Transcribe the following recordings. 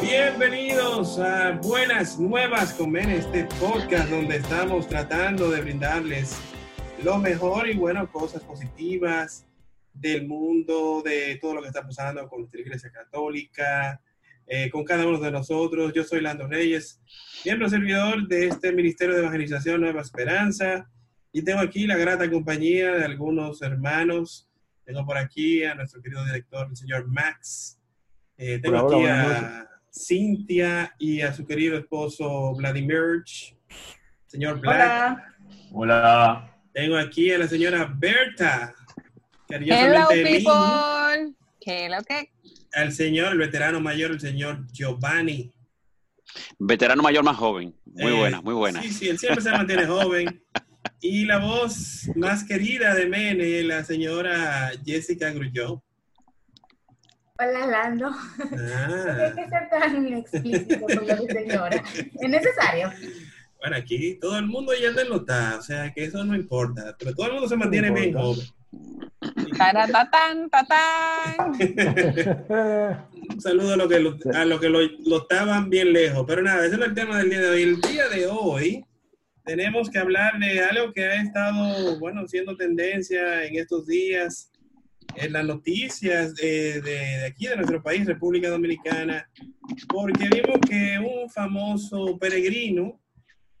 Bienvenidos a Buenas Nuevas con este podcast donde estamos tratando de brindarles lo mejor y bueno, cosas positivas del mundo, de todo lo que está pasando con nuestra Iglesia Católica, eh, con cada uno de nosotros. Yo soy Lando Reyes, miembro servidor de este Ministerio de Evangelización Nueva Esperanza y tengo aquí la grata compañía de algunos hermanos. Tengo por aquí a nuestro querido director, el señor Max. Eh, tengo aquí a Cintia y a su querido esposo Vladimir. Señor Black. Hola. Hola. Tengo aquí a la señora Berta. Hello, people. ¿Qué lo que? Al señor, el veterano mayor, el señor Giovanni. Veterano mayor más joven. Muy eh, buena, muy buena. Sí, sí, él siempre se mantiene joven. Y la voz más querida de Mene, la señora Jessica Grulló. Hola, Lando. Ah. hay que ser tan explícito con la señora. ¿Es necesario? Bueno, aquí todo el mundo ya lo está, o sea que eso no importa, pero todo el mundo se mantiene bien joven. Taratán, tatán. Un saludo a los que, lo, a lo, que lo, lo, estaban bien lejos. Pero nada, ese es el tema del día de hoy. El día de hoy tenemos que hablar de algo que ha estado, bueno, siendo tendencia en estos días en las noticias de, de, aquí, de nuestro país, República Dominicana, porque vimos que un famoso peregrino,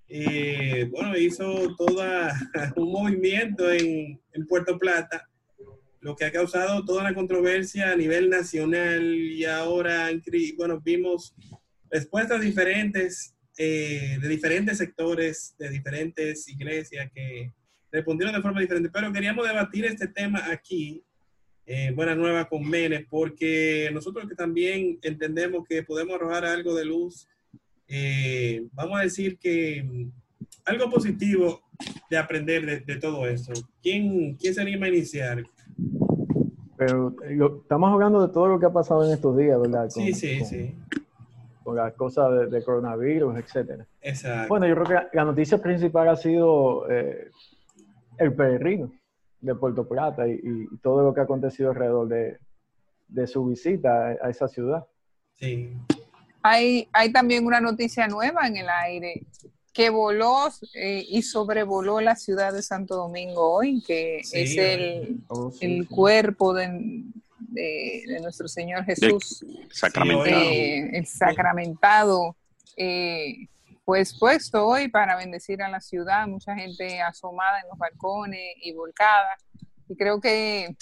eh, bueno, hizo todo un movimiento en, en, Puerto Plata, lo que ha causado toda una controversia a nivel nacional y ahora, bueno, vimos respuestas diferentes eh, de diferentes sectores, de diferentes iglesias que respondieron de forma diferente, pero queríamos debatir este tema aquí eh, Buena Nueva con Mene, porque nosotros que también entendemos que podemos arrojar algo de luz, eh, vamos a decir que mm, algo positivo de aprender de, todo esto. ¿Quién, ¿Quién se anima a iniciar? Pero estamos hablando de todo lo que ha pasado en estos días, ¿verdad? sí, sí, sí. Con las cosas de, coronavirus, etcétera. Exacto. Bueno, yo creo que la noticia principal ha sido eh, el peregrino de Puerto Plata y, todo lo que ha acontecido alrededor de, su visita a, esa ciudad. Sí. Hay, hay también una noticia nueva en el aire que voló eh, y sobrevoló la ciudad de Santo Domingo hoy, que es el, oh, el cuerpo de, de, nuestro Señor Jesús. Sacramentado. Eh, el sacramentado. Eh, pues puesto hoy para bendecir a la ciudad, mucha gente asomada en los balcones y volcada. Y creo que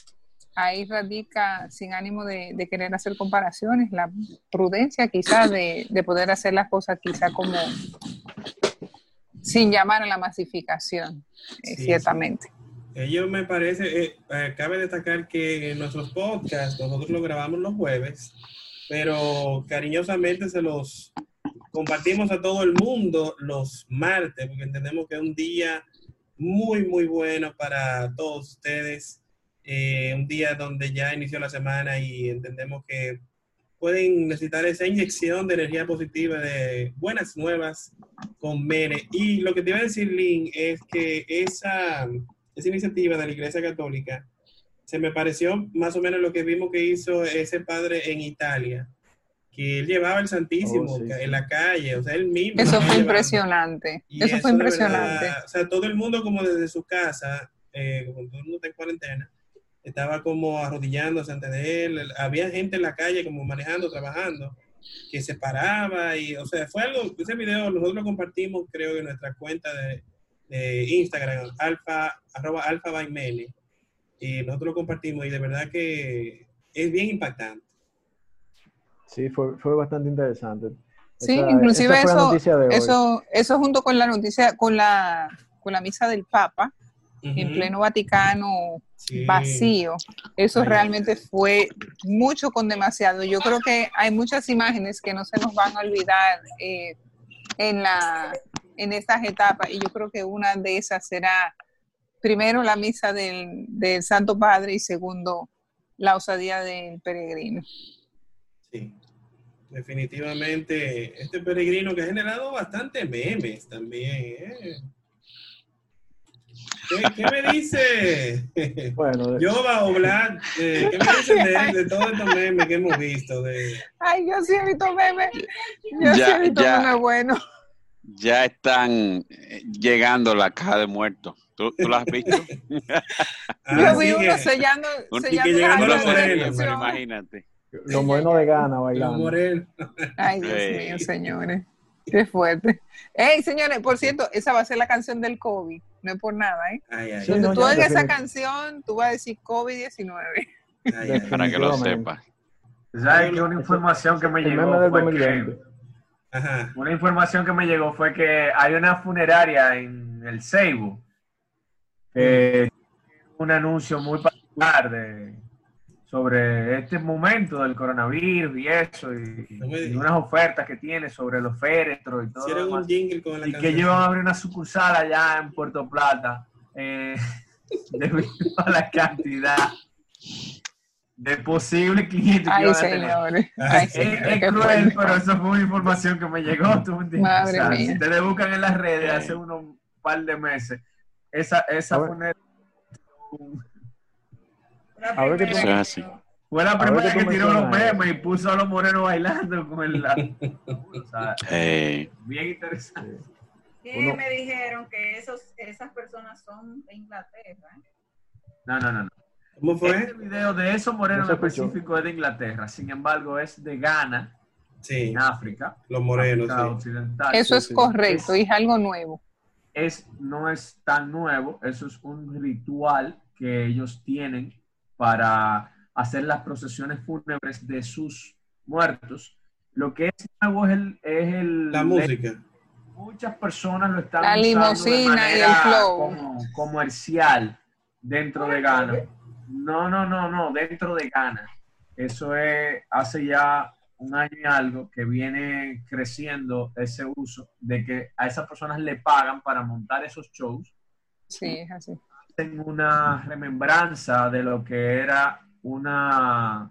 ahí radica, sin ánimo de, querer hacer comparaciones, la prudencia quizás de, poder hacer las cosas quizá como sin llamar a la masificación, eh, ciertamente. Ellos me parece, eh, eh, cabe destacar que en nuestros podcasts nosotros lo grabamos los jueves, pero cariñosamente se los compartimos a todo el mundo los martes, porque entendemos que es un día muy, muy bueno para todos ustedes. Eh, un día donde ya inició la semana y entendemos que pueden necesitar esa inyección de energía positiva, de buenas nuevas con Mere. Y lo que te iba a decir, Lynn, es que esa, esa iniciativa de la Iglesia Católica se me pareció más o menos lo que vimos que hizo ese padre en Italia que él llevaba el Santísimo oh, en la calle, o sea, él mismo. Eso fue impresionante, eso, fue impresionante. o sea, todo el mundo como desde su casa, eh, como todo el mundo está en cuarentena, estaba como arrodillándose ante de él, había gente en la calle como manejando, trabajando, que se paraba y, o sea, fue algo, ese video nosotros lo compartimos creo en nuestra cuenta de, Instagram, alfa, arroba alfa by y nosotros lo compartimos y de verdad que es bien impactante. Sí, fue, fue bastante interesante. Sí, inclusive eso, eso, eso junto con la noticia, con la, con la misa del Papa, en pleno Vaticano vacío, eso realmente fue mucho con demasiado. Yo creo que hay muchas imágenes que no se nos van a olvidar eh, en, la, en estas etapas y yo creo que una de esas será primero la misa del, del Santo Padre y segundo la osadía del peregrino. Sí. definitivamente este peregrino que ha generado bastante memes también. ¿eh? ¿Qué, me dice? Bueno, yo va a hablar. ¿Qué me dicen de, todos estos memes que hemos visto? De... Ay, yo sí he visto memes. Yo sí he visto memes buenos. Ya están eh, llegando la caja de muertos. ¿Tú, ¿Tú, lo has visto? Ah, yo vi uno sellando, sellando llegando los morenos, imagínate. Los morenos de gana bailando. Los morenos. Ay, Dios mío, señores. Qué fuerte. Ey, señores, por cierto, esa va a ser la canción del COVID. No es por nada, ¿eh? Ay, ay, Donde tú oigas esa canción, tú vas a decir COVID-19. Para que lo sepas. ¿Sabes que una información que me llegó fue que, Una información que me llegó fue que hay una funeraria en el Seibo. un anuncio muy particular de sobre este momento del coronavirus y eso, y, unas ofertas que tiene sobre los féretros y todo. y que ellos van a abrir una sucursal allá en Puerto Plata, eh, debido a la cantidad de posibles clientes que van a tener. es, cruel, pero eso fue una información que me llegó. Tú Madre Si te buscan en las redes hace unos par de meses, esa, esa fue a ver qué tú así. Fue la primera que, tiró los memes y puso a los morenos bailando con el... o sea, Bien interesante. ¿Qué me dijeron que esos, esas personas son de Inglaterra. No, no, no. no. ¿Cómo fue? Este video de esos morenos específicos es de Inglaterra. Sin embargo, es de Ghana, sí. en África. Los morenos, occidental. Eso es correcto, es, es algo nuevo. Es, no es tan nuevo, eso es un ritual que ellos tienen para hacer las procesiones fúnebres de sus muertos. Lo que es nuevo es el... la música. Muchas personas lo están la usando de manera Como, comercial dentro de Ghana. No, no, no, no, dentro de Ghana. Eso es hace ya un año y algo que viene creciendo ese uso de que a esas personas le pagan para montar esos shows. Sí, es así tengo una remembranza de lo que era una,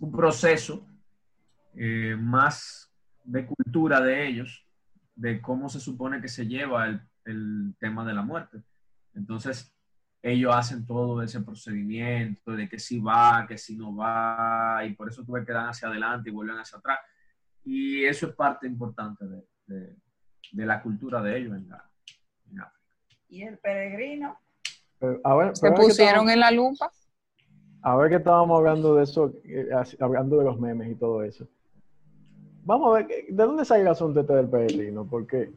un proceso eh, más de cultura de ellos, de cómo se supone que se lleva el, el, tema de la muerte. Entonces, ellos hacen todo ese procedimiento de que si va, que si no va, y por eso tuve que dar hacia adelante y vuelven hacia atrás. Y eso es parte importante de, de, la cultura de ellos en, en África. ¿Y el peregrino? ¿Se pusieron en la lupa? A ver que estábamos hablando de eso, eh, hablando de los memes y todo eso. Vamos a ver, ¿de dónde sale el asunto este del peregrino? Porque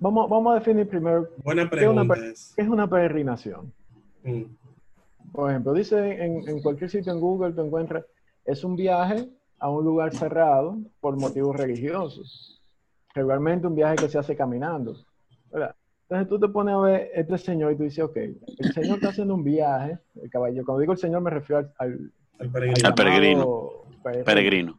vamos, vamos a definir primero Buena pregunta ¿qué, es una, peregrinación? Mm. Por ejemplo, dice en, en, cualquier sitio en Google te encuentras, es un viaje a un lugar cerrado por motivos religiosos. Regularmente un viaje que se hace caminando. Entonces tú te pones a ver este señor y tú dices, ok, el señor está haciendo un viaje, el caballo, cuando digo el señor me refiero al, al, peregrino. peregrino.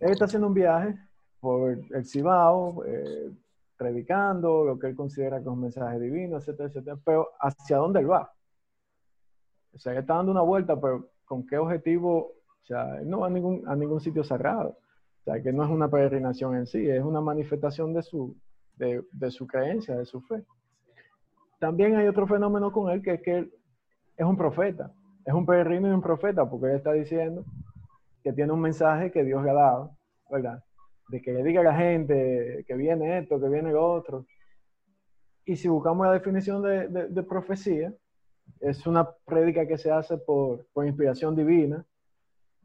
Él está haciendo un viaje por el Cibao, eh, predicando lo que él considera que es un mensaje divino, etcétera, etcétera, pero ¿hacia dónde él va? O sea, él está dando una vuelta, pero ¿con qué objetivo? O sea, no va a ningún, a ningún sitio cerrado. O sea, que no es una peregrinación en sí, es una manifestación de su, de, su creencia, de su fe. También hay otro fenómeno con él que es que él es un profeta, es un peregrino y un profeta, porque él está diciendo que tiene un mensaje que Dios le ha dado, ¿verdad? De que le diga a la gente que viene esto, que viene lo otro. Y si buscamos la definición de, profecía, es una prédica que se hace por, inspiración divina,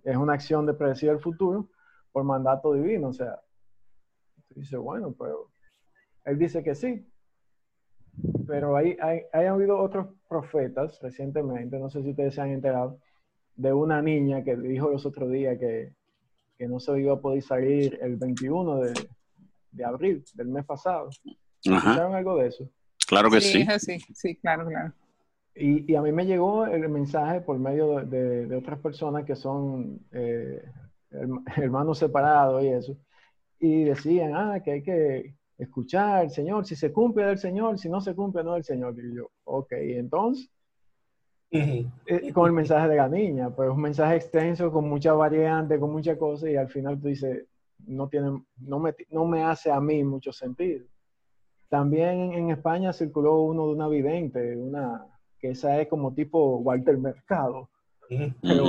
es una acción de predecir el futuro por mandato divino. O sea, dice, bueno, pero él dice que sí. Pero hay, hay, hay habido otros profetas recientemente, no sé si ustedes se han enterado, de una niña que dijo los otros días que, que no se iba a poder salir el 21 de, de abril del mes pasado. ¿Escucharon algo de eso? Claro que sí. Sí, sí, claro, claro. Y, y, a mí me llegó el mensaje por medio de, de, otras personas que son eh, hermanos separados y eso. Y decían, ah, que hay que, escuchar el Señor, si se cumple del Señor, si no se cumple no del Señor. Y yo, ok, entonces, eh, con el mensaje de la niña, pero es un mensaje extenso con mucha variante, con muchas cosas y al final tú dices, no, tiene, no, me, no me hace a mí mucho sentido. También en España circuló uno de una vidente, una, que esa es como tipo Walter Mercado, pero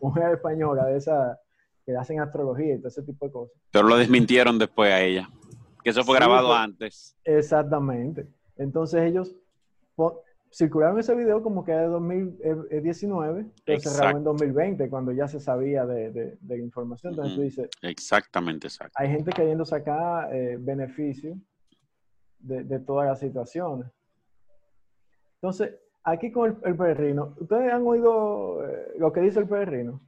mujer española de esa que hacen astrología y todo ese tipo de cosas. Pero lo desmintieron después a ella, que eso fue grabado pues, antes. Exactamente. Entonces ellos circularon ese video como que de 2019, pero se grabó en 2020, cuando ya se sabía de, de, la información. Entonces tú dices... Exactamente, exacto. Hay gente queriendo sacar eh, beneficio de, de, todas las situaciones. Entonces, aquí con el, perrino, ¿ustedes han oído eh, lo que dice el perrino?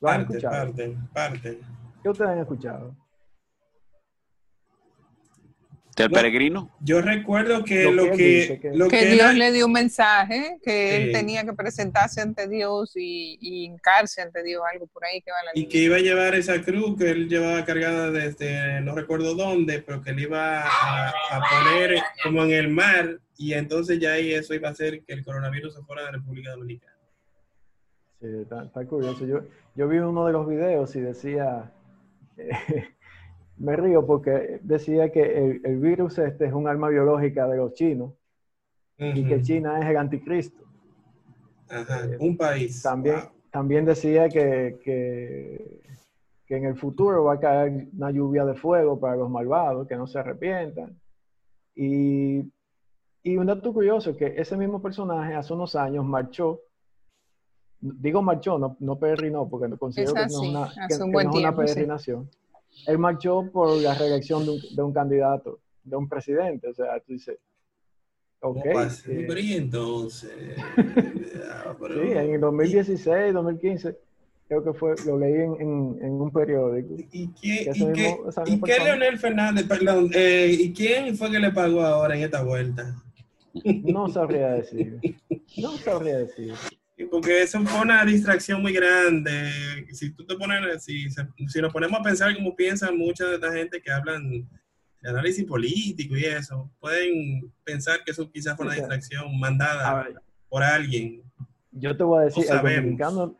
¿Lo han parte, escuchado? parte, parte. ¿Qué ustedes han escuchado? Del peregrino. Yo recuerdo que lo, que, que, Dios le dio un mensaje, que él tenía que presentarse ante Dios y, y hincarse ante Dios, algo por ahí que va la Y que iba a llevar esa cruz que él llevaba cargada desde no recuerdo dónde, pero que él iba a, poner como en el mar y entonces ya ahí eso iba a hacer que el coronavirus se fuera a la República Dominicana. Sí, está, curioso. Yo, yo vi uno de los videos y decía... me río porque decía que el, virus este es un arma biológica de los chinos y que China es el anticristo. Ajá, eh, un país. También, también decía que, que, en el futuro va a caer una lluvia de fuego para los malvados, que no se arrepientan. Y, y un dato curioso, que ese mismo personaje hace unos años marchó digo marchó, no, no peregrinó, porque considero que no es una, que, no es una peregrinación él marchó por la reelección de un, candidato, de un presidente. O sea, tú dices, ok. Eh, entonces. Sí, en 2016, 2015, creo que fue, lo leí en, en, un periódico. ¿Y, quién, y, qué, ¿y qué Leonel Fernández, perdón, eh, ¿y quién fue que le pagó ahora en esta vuelta? No sabría decir. No sabría decir. Porque eso fue una distracción muy grande. Si tú te pones, si, si nos ponemos a pensar como piensan mucha de esta gente que hablan de análisis político y eso, pueden pensar que eso quizás fue una distracción mandada por alguien. Yo te voy a decir, dominicano,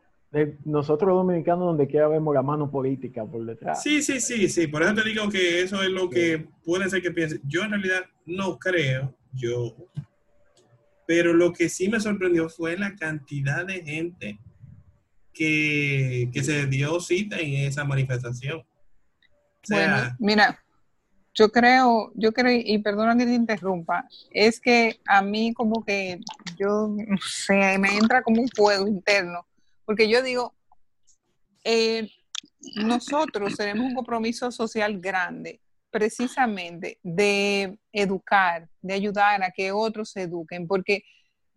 nosotros los dominicanos donde quiera vemos la mano política por detrás. Sí, sí, sí, sí. Por eso te digo que eso es lo que puede ser que piensen. Yo en realidad no creo, yo pero lo que sí me sorprendió fue la cantidad de gente que, se dio cita en esa manifestación. bueno, mira, yo creo, yo creo, y perdona que te interrumpa, es que a mí como que yo, no sé, me entra como un fuego interno, porque yo digo, eh, nosotros tenemos un compromiso social grande precisamente de educar, de ayudar a que otros se eduquen, porque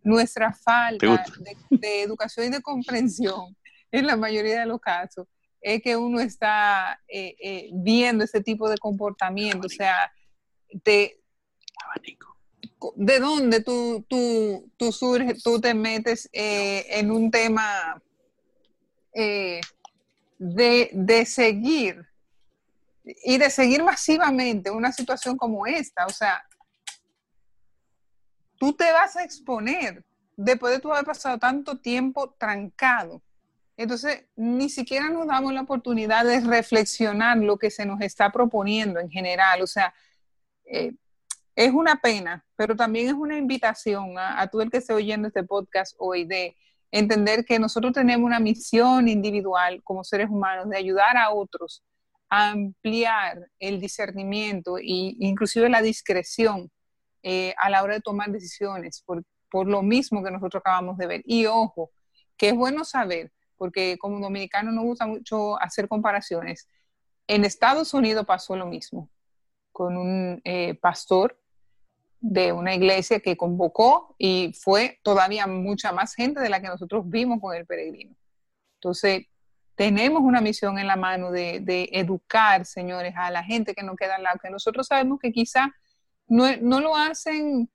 nuestra falta de, educación y de comprensión en la mayoría de los casos es que uno está eh, eh, viendo ese tipo de comportamiento, o sea, de, de dónde tú, tú, tú surges, tú te metes eh, en un tema de, de seguir y de seguir masivamente una situación como esta. O sea, tú te vas a exponer después de tú haber pasado tanto tiempo trancado. Entonces, ni siquiera nos damos la oportunidad de reflexionar lo que se nos está proponiendo en general. O sea, eh, es una pena, pero también es una invitación a, a el que esté oyendo este podcast hoy de entender que nosotros tenemos una misión individual como seres humanos de ayudar a otros ampliar el discernimiento e inclusive la discreción eh, a la hora de tomar decisiones, por, por, lo mismo que nosotros acabamos de ver. Y ojo, que es bueno saber, porque como dominicano nos gusta mucho hacer comparaciones, en Estados Unidos pasó lo mismo, con un eh, pastor de una iglesia que convocó y fue todavía mucha más gente de la que nosotros vimos con el peregrino. Entonces, tenemos una misión en la mano de, educar, señores, a la gente que nos queda al lado, que nosotros sabemos que quizá no, lo hacen,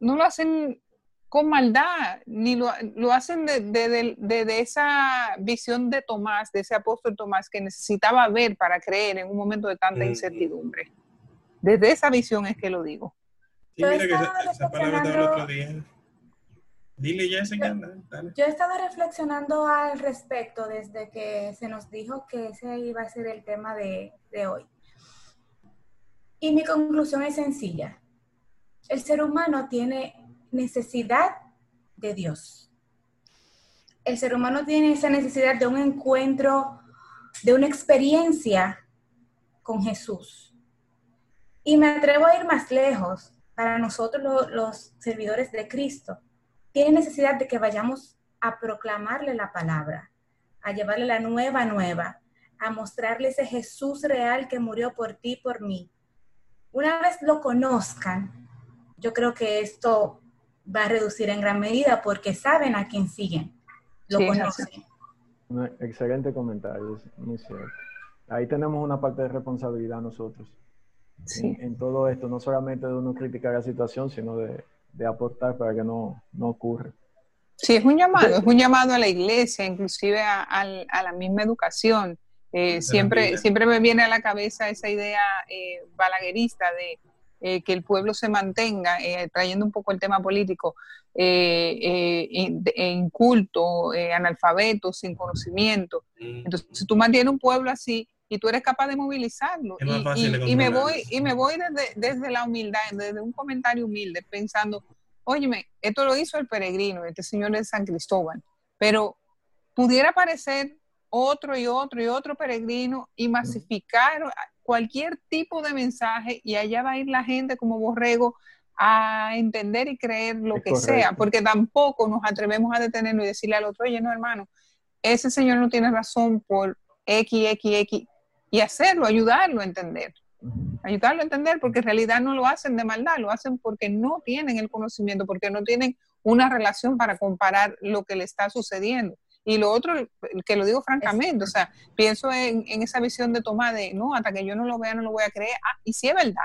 no lo hacen con maldad, ni lo, hacen de, esa visión de Tomás, de ese apóstol Tomás que necesitaba ver para creer en un momento de tanta incertidumbre. Desde esa visión es que lo digo. Sí, mira que esa, palabra el otro día. Dile, Jessica. Yo he estado reflexionando al respecto desde que se nos dijo que ese iba a ser el tema de, de hoy. Y mi conclusión es sencilla. El ser humano tiene necesidad de Dios. El ser humano tiene esa necesidad de un encuentro, de una experiencia con Jesús. Y me atrevo a ir más lejos para nosotros los, servidores de Cristo. Tiene necesidad de que vayamos a proclamarle la palabra, a llevarle la nueva nueva, a mostrarle ese Jesús real que murió por ti y por mí. Una vez lo conozcan, yo creo que esto va a reducir en gran medida porque saben a quién siguen, lo conocen. excelente comentario, muy cierto. Ahí tenemos una parte de responsabilidad nosotros. En, todo esto, no solamente de uno criticar la situación, sino de, aportar para que no, no ocurra. Sí, es un llamado, es un llamado a la iglesia, inclusive a, la misma educación. Eh, siempre, siempre me viene a la cabeza esa idea eh, balaguerista de eh, que el pueblo se mantenga, eh, trayendo un poco el tema político, eh, en, culto, analfabeto, sin conocimiento. Mm. Entonces, si tú mantienes un pueblo así y tú eres capaz de movilizarlo, y, me voy, y me voy desde, desde la humildad, desde un comentario humilde, pensando, óyeme, esto lo hizo el peregrino, este señor de San Cristóbal, pero pudiera parecer otro y otro y otro peregrino y masificar cualquier tipo de mensaje y allá va a ir la gente como borrego a entender y creer lo que sea, porque tampoco nos atrevemos a detenernos y decirle al otro, oye, no, hermano, ese señor no tiene razón por X, X, X, y hacerlo, ayudarlo a entender. Ayudarlo a entender, porque en realidad no lo hacen de maldad, lo hacen porque no tienen el conocimiento, porque no tienen una relación para comparar lo que le está sucediendo. Y lo otro, que lo digo francamente, o sea, pienso en, esa visión de toma de, no, hasta que yo no lo vea no lo voy a creer. Ah, y si es verdad,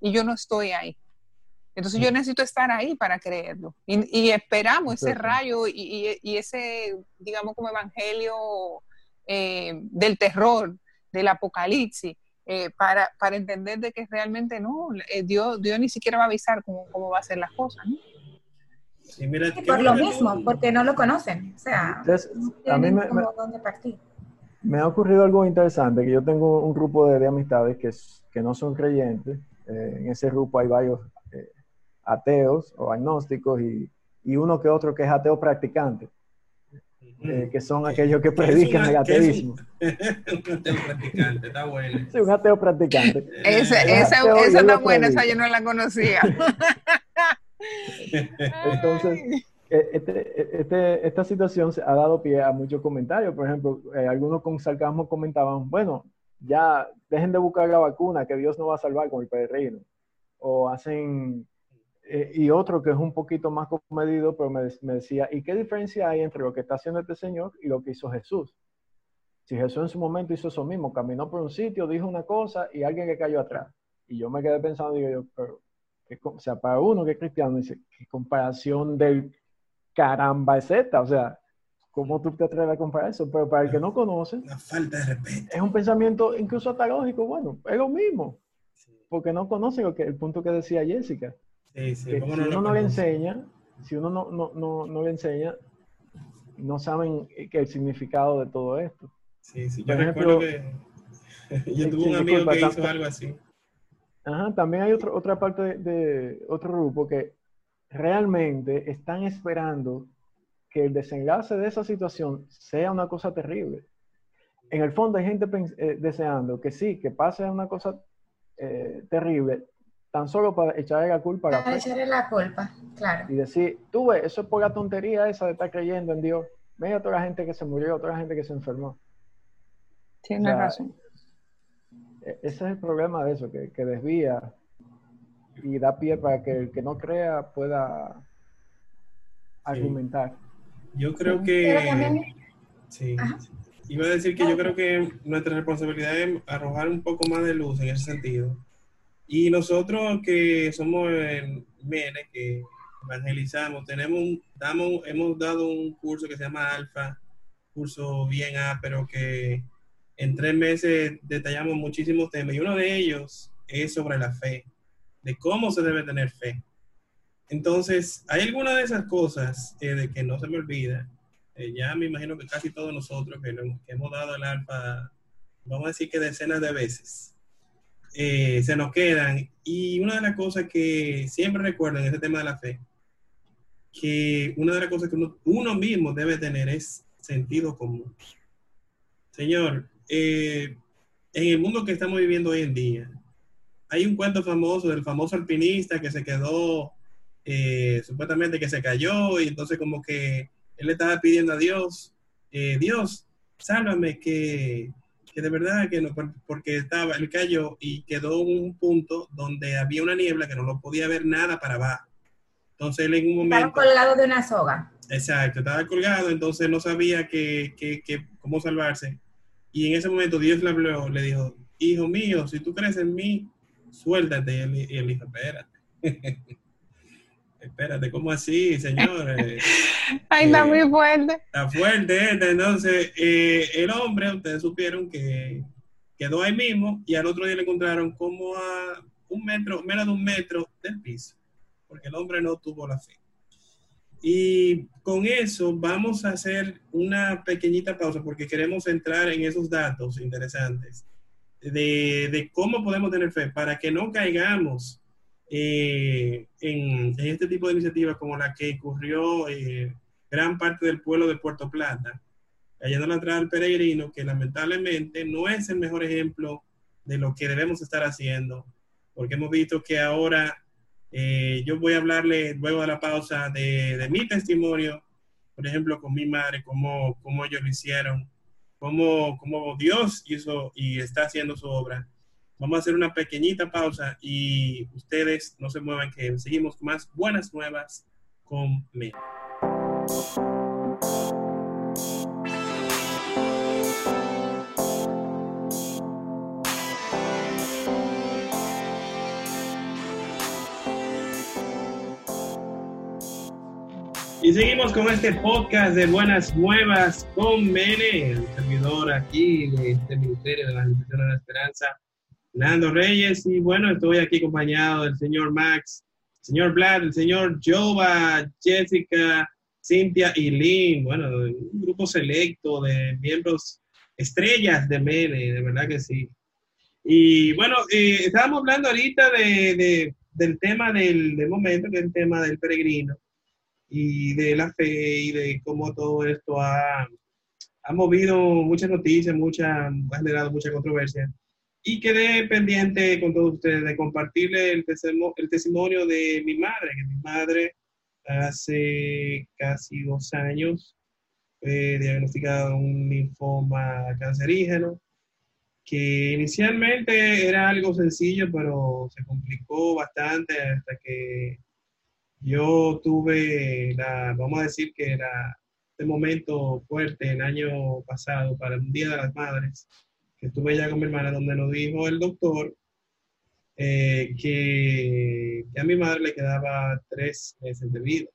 y yo no estoy ahí. Entonces yo necesito estar ahí para creerlo. Y, esperamos ese rayo y, ese, digamos, como evangelio eh, del terror, del apocalipsis, eh, para, para, entender de que realmente no, eh, Dios, Dios ni siquiera va a avisar cómo, cómo va a ser las cosas. ¿no? por lo mismo, porque no lo conocen. O sea, a mí me, partir. me ha ocurrido algo interesante, que yo tengo un grupo de, amistades que, que no son creyentes. Eh, en ese grupo hay varios eh, ateos o agnósticos y, y, uno que otro que es ateo practicante. Eh, que son aquellos que predican el ateísmo. un ateo practicante, está bueno. Sí, un ateo practicante. esa está buena, esa yo no la conocía. Entonces, e, este, e, este, esta situación ha dado pie a muchos comentarios. Por ejemplo, eh, algunos con sarcasmo comentaban, bueno, ya dejen de buscar la vacuna, que Dios no va a salvar con el peregrino. O hacen, eh, y otro que es un poquito más comedido, pero me, me, decía, ¿y qué diferencia hay entre lo que está haciendo este Señor y lo que hizo Jesús? Si Jesús en su momento hizo eso mismo, caminó por un sitio, dijo una cosa y alguien que cayó atrás. Y yo me quedé pensando, digo yo, pero o sea, para uno que es cristiano, dice, ¿qué comparación del caramba es esta? O sea, ¿cómo tú te atreves a comparar eso? Pero para el que no conoce, falta de respeto. Es un pensamiento incluso hasta lógico, bueno, es lo mismo, porque no conoce lo que, el punto que decía Jessica. Sí, sí, si uno no le enseña, si uno no, no, no, no le enseña, no saben que el significado de todo esto. Sí, sí, yo recuerdo que yo tuve un amigo que hizo algo así también hay otro, otra parte de, otro grupo que realmente están esperando que el desenlace de esa situación sea una cosa terrible. En el fondo hay gente eh, deseando que sí, que pase una cosa eh, terrible, tan solo para echarle la culpa a la echarle la culpa, claro. Y decir, tú ves, eso es por la tontería esa de estar creyendo en Dios. Mira toda la gente que se murió, toda la gente que se enfermó. Tienes razón. E-, ese es el problema de eso, que, desvía y da pie para que el que no crea pueda argumentar. Yo creo que... Sí. Iba a decir que yo creo que nuestra responsabilidad es arrojar un poco más de luz en ese sentido. Y nosotros que somos el MENE, que evangelizamos, tenemos, damos, hemos dado un curso que se llama Alfa, curso bien A, pero que en tres meses detallamos muchísimos temas y uno de ellos es sobre la fe, de cómo se debe tener fe. Entonces, hay algunas de esas cosas eh, de que no se me olvida. Eh, ya me imagino que casi todos nosotros que, hemos dado el alfa, vamos a decir que decenas de veces, eh, se nos quedan. Y una de las cosas que siempre recuerdo en este tema de la fe, que una de las cosas que uno, mismo debe tener es sentido común. Señor, en el mundo que estamos viviendo hoy en día, hay un cuento famoso del famoso alpinista que se quedó eh, supuestamente que se cayó y entonces como que él le estaba pidiendo a Dios, eh, Dios, sálvame, que, que, de verdad que no, porque estaba, él cayó y quedó en un punto donde había una niebla que no lo podía ver nada para abajo. Entonces él en un momento... Estaba colgado de una soga. Exacto, estaba colgado, entonces no sabía que, que, que, cómo salvarse. Y en ese momento Dios le habló, le dijo, hijo mío, si tú crees en mí, suéltate. Y él, y él dijo, espérate. Espérate, ¿cómo así, señor? Ay, está muy fuerte. Está fuerte, entonces eh, el hombre, ustedes supieron que quedó ahí mismo y al otro día le encontraron como a un metro, menos de un metro del piso, porque el hombre no tuvo la fe. Y con eso vamos a hacer una pequeñita pausa porque queremos entrar en esos datos interesantes de, de cómo podemos tener fe para que no caigamos eh, en, este tipo de iniciativas como la que ocurrió eh, gran parte del pueblo de Puerto Plata, cayendo la entrada del peregrino, que lamentablemente no es el mejor ejemplo de lo que debemos estar haciendo, porque hemos visto que ahora eh, yo voy a hablarle luego de la pausa de, de, mi testimonio, por ejemplo, con mi madre, cómo, cómo ellos lo hicieron, cómo, cómo Dios hizo y está haciendo su obra. Vamos a hacer una pequeñita pausa y ustedes no se muevan que seguimos con más buenas nuevas con Mel. Y seguimos con este podcast de Buenas Nuevas con Mene, el servidor aquí de este Ministerio de la Administración de la Esperanza, Nando Reyes, y bueno, estoy aquí acompañado del señor Max, señor Vlad, el señor Jova, Jessica, Cintia y Lynn, bueno, un grupo selecto de miembros estrellas de Mene, de verdad que sí. Y bueno, eh, estábamos hablando ahorita de, del tema del, del, momento, que es el tema del peregrino, y de la fe, y de cómo todo esto ha, ha movido muchas noticias, mucha, ha generado mucha controversia y quedé pendiente con todos ustedes de compartirle el, el testimonio de mi madre, que mi madre hace casi dos años fue diagnosticado un linfoma cancerígeno, que inicialmente era algo sencillo, pero se complicó bastante hasta que yo tuve la, vamos a decir que era este momento fuerte el año pasado para el Día de las Madres, estuve ya con mi hermana, donde nos dijo el doctor eh, que, a mi madre le quedaba tres meses de vida.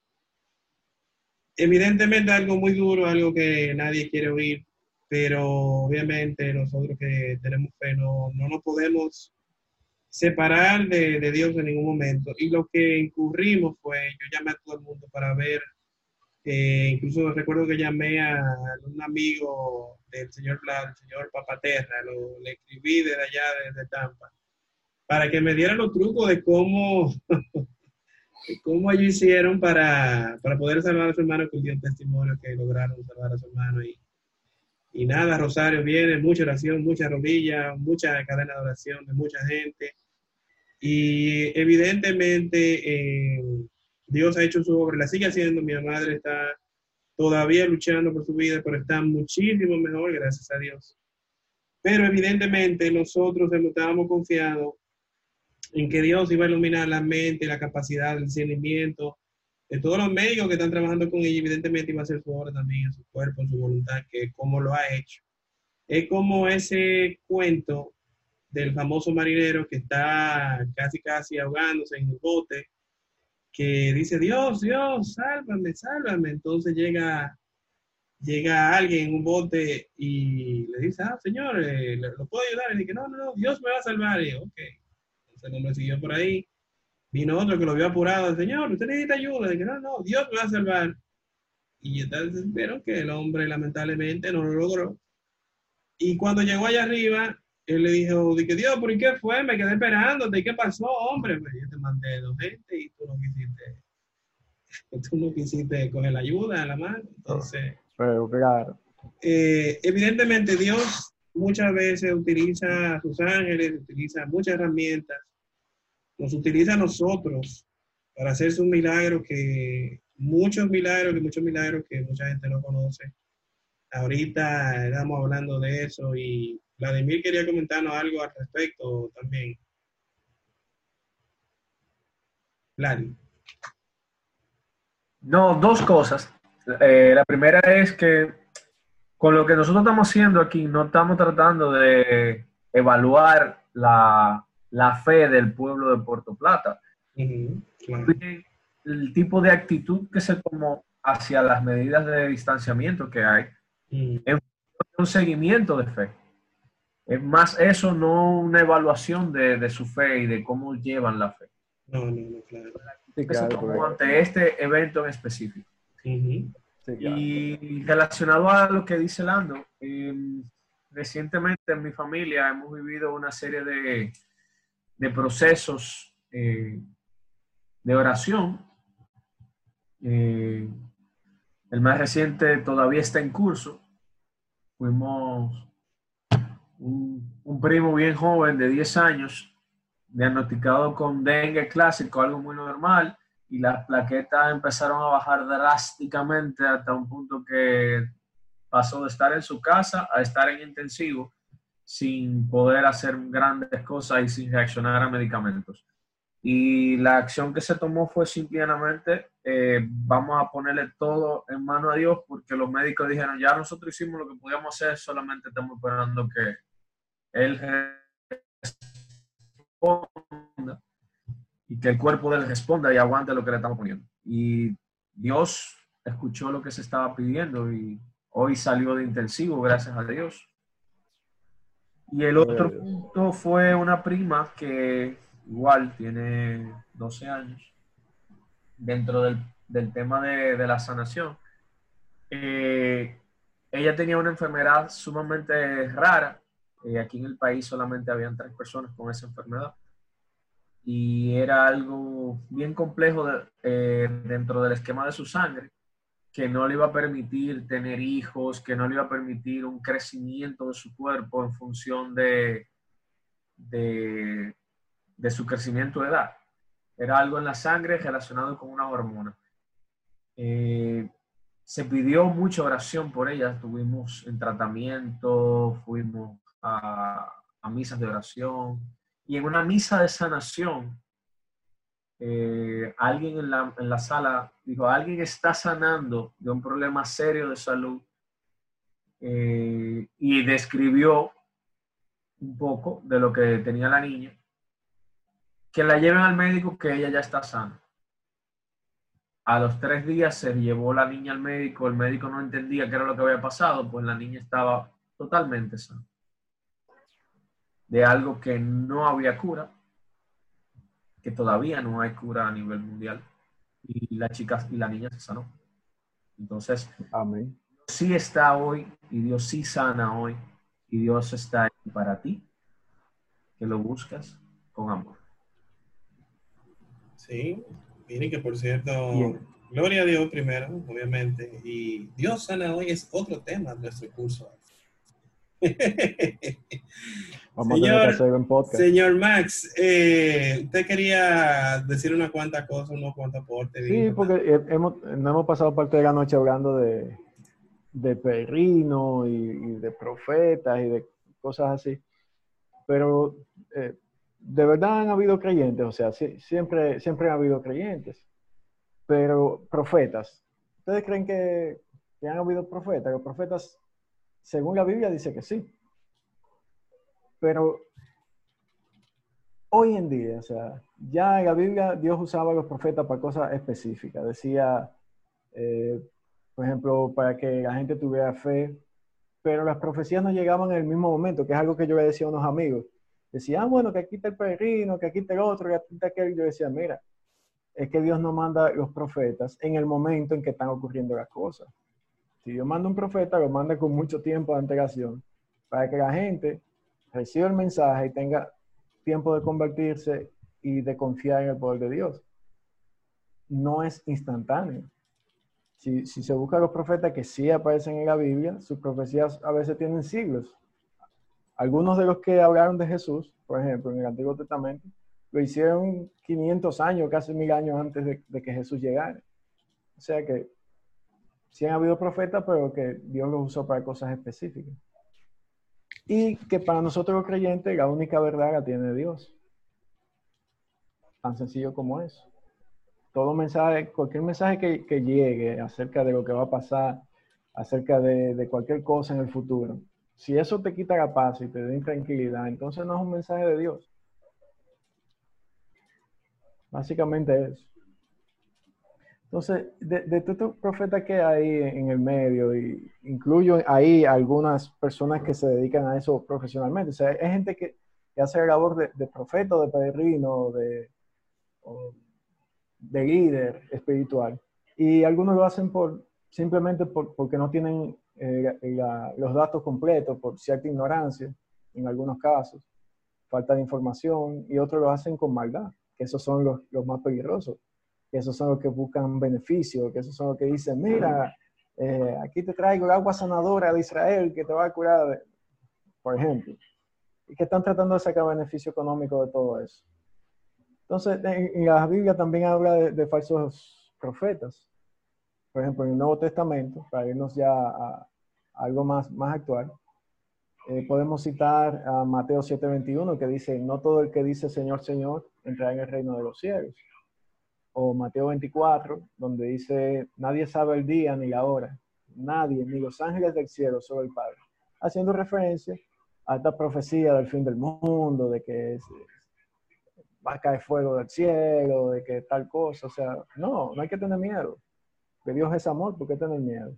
Evidentemente algo muy duro, algo que nadie quiere oír, pero obviamente nosotros que tenemos fe no, no nos podemos separar de, de, Dios en ningún momento. Y lo que incurrimos fue, yo llamé a todo el mundo para ver eh, incluso recuerdo que llamé a un amigo del señor el señor Papaterra, lo, le escribí desde allá, desde Tampa, para que me diera los trucos de cómo, cómo ellos hicieron para, para, poder salvar a su hermano, que dio un testimonio que lograron salvar a su hermano. Y, y nada, Rosario viene, mucha oración, mucha rodilla, mucha cadena de oración de mucha gente. Y evidentemente... Eh, Dios ha hecho su obra, la sigue haciendo, mi madre está todavía luchando por su vida, pero está muchísimo mejor, gracias a Dios. Pero evidentemente nosotros estábamos confiados en que Dios iba a iluminar la mente, la capacidad, el discernimiento de todos los médicos que están trabajando con ella, evidentemente iba a hacer su obra también, en su cuerpo, en su voluntad, que como lo ha hecho. Es como ese cuento del famoso marinero que está casi casi ahogándose en el bote que dice, Dios, Dios, sálvame, sálvame. Entonces llega, llega alguien en un bote y le dice, ah, señor, eh, ¿lo puedo ayudar? Y dice, no, no, Dios me va a salvar. Y ok, entonces el hombre siguió por ahí. Vino otro que lo vio apurado, Señor, usted necesita ayuda. Dije, no, no, Dios me va a salvar. Y entonces vieron que el hombre lamentablemente no lo logró. Y cuando llegó allá arriba, él le dijo, dije, Dios, ¿por qué fue? Me quedé esperándote. ¿Y qué pasó, hombre? Pues yo te mandé dos gente y tú no quisiste, tú no quisiste coger la ayuda a la mano. Entonces, pero claro. Eh, evidentemente Dios muchas veces utiliza a sus ángeles, utiliza muchas herramientas, nos utiliza a nosotros para hacer sus milagros que muchos milagros, muchos milagros que mucha gente no conoce. Ahorita estamos hablando de eso y Vladimir quería comentarnos algo al respecto también. Vladimir. No, dos cosas. Eh, la primera es que con lo que nosotros estamos haciendo aquí, no estamos tratando de evaluar la, fe del pueblo de Puerto Plata. El tipo de actitud que se tomó hacia las medidas de distanciamiento que hay es un seguimiento de fe. Es más eso, no una evaluación de, su fe y de cómo llevan la fe. No, no, no, claro. ante este evento en específico. y relacionado a lo que dice Lando, em, recientemente en mi familia hemos vivido una serie de, de procesos eh, de oración. Eh, el más reciente todavía está en curso. Fuimos un, primo bien joven de 10 años, diagnosticado con dengue clásico, algo muy normal, y las plaquetas empezaron a bajar drásticamente hasta un punto que pasó de estar en su casa a estar en intensivo sin poder hacer grandes cosas y sin reaccionar a medicamentos. Y la acción que se tomó fue simplemente, eh, vamos a ponerle todo en mano a Dios, porque los médicos dijeron, ya nosotros hicimos lo que podíamos hacer, solamente estamos esperando que él responda y que el cuerpo de él responda y aguante lo que le estamos poniendo. Y Dios escuchó lo que se estaba pidiendo y hoy salió de intensivo, gracias a Dios. Y el otro punto fue una prima que igual tiene 12 años, dentro del, del tema de, de, la sanación. Eh, ella tenía una enfermedad sumamente rara eh, aquí en el país solamente habían tres personas con esa enfermedad. Y era algo bien complejo eh, dentro del esquema de su sangre, que no le iba a permitir tener hijos, que no le iba a permitir un crecimiento de su cuerpo en función de, de, su crecimiento de edad. Era algo en la sangre relacionado con una hormona. Eh, se pidió mucha oración por ella, estuvimos en tratamiento, fuimos a, misas de oración. Y en una misa de sanación, eh, alguien en la, en la, sala dijo, alguien está sanando de un problema serio de salud eh, y describió un poco de lo que tenía la niña, que la lleven al médico que ella ya está sana. A los tres días se llevó la niña al médico, el médico no entendía qué era lo que había pasado, pues la niña estaba totalmente sana de algo que no había cura, que todavía no hay cura a nivel mundial, y la chica y la niña se sanó. Entonces, Amén. sí está hoy, y Dios sí sana hoy, y Dios está ahí para ti, que lo buscas con amor. Sí, miren que por cierto, gloria a Dios primero, obviamente, y Dios sana hoy es otro tema de nuestro curso. Vamos señor, a tener que hacer un podcast. Señor Max, eh, usted quería decir unas cuantas cosas, unos cuantos aportes. Sí, porque hemos, no hemos pasado parte de la noche hablando de, de perrino y, de profetas y de cosas así. Pero eh, de verdad han habido creyentes, o sea, siempre, siempre han habido creyentes. Pero profetas, ¿ustedes creen que, que han habido profetas? Los profetas, según la Biblia, dice que sí. Pero hoy en día, o sea, ya en la Biblia Dios usaba los profetas para cosas específicas. Decía, eh, por ejemplo, para que la gente tuviera fe, pero las profecías no llegaban en el mismo momento, que es algo que yo le decía a unos amigos. decía, ah, bueno, que aquí está el peregrino, que aquí está el otro, que aquí está aquel. Yo decía, mira, es que Dios no manda los profetas en el momento en que están ocurriendo las cosas. Si Dios manda un profeta, lo manda con mucho tiempo de antelación para que la gente reciba el mensaje y tenga tiempo de convertirse y de confiar en el poder de Dios. No es instantáneo. Si, se busca a los profetas que sí aparecen en la Biblia, sus profecías a veces tienen siglos. Algunos de los que hablaron de Jesús, por ejemplo, en el Antiguo Testamento, lo hicieron 500 años, casi mil años antes de, que Jesús llegara. O sea que sí han habido profetas, pero que Dios los usó para cosas específicas. Y que para nosotros los creyentes la única verdad la tiene Dios. Tan sencillo como eso. Todo mensaje, cualquier mensaje que, llegue acerca de lo que va a pasar, acerca de, de, cualquier cosa en el futuro, si eso te quita la paz y te da intranquilidad, entonces no es un mensaje de Dios. Básicamente eso. Entonces, de, de estos profetas que hay en el medio, y incluyo ahí algunas personas que se dedican a eso profesionalmente. O sea, hay gente que, hace la labor de, profeta, de peregrino, de, de líder espiritual. Y algunos lo hacen por, simplemente porque no tienen eh, los datos completos, por cierta ignorancia, en algunos casos, falta de información, y otros lo hacen con maldad que esos son los, los más peligrosos, que esos son los que buscan beneficio, que esos son los que dicen, mira, eh, aquí te traigo el agua sanadora de Israel que te va a curar, por ejemplo, y que están tratando de sacar beneficio económico de todo eso. Entonces, en, la Biblia también habla de, falsos profetas. Por ejemplo, en el Nuevo Testamento, para irnos ya a, algo más, más actual, eh, podemos citar a Mateo 7:21 que dice, no todo el que dice Señor, Señor entrará en el reino de los cielos. O Mateo 24, donde dice, nadie sabe el día ni la hora, nadie, ni los ángeles del cielo, solo el Padre. Haciendo referencia a esta profecía del fin del mundo, de que va a caer fuego del cielo, de que tal cosa. O sea, no, no hay que tener miedo. Que Dios es amor, ¿por qué tener miedo?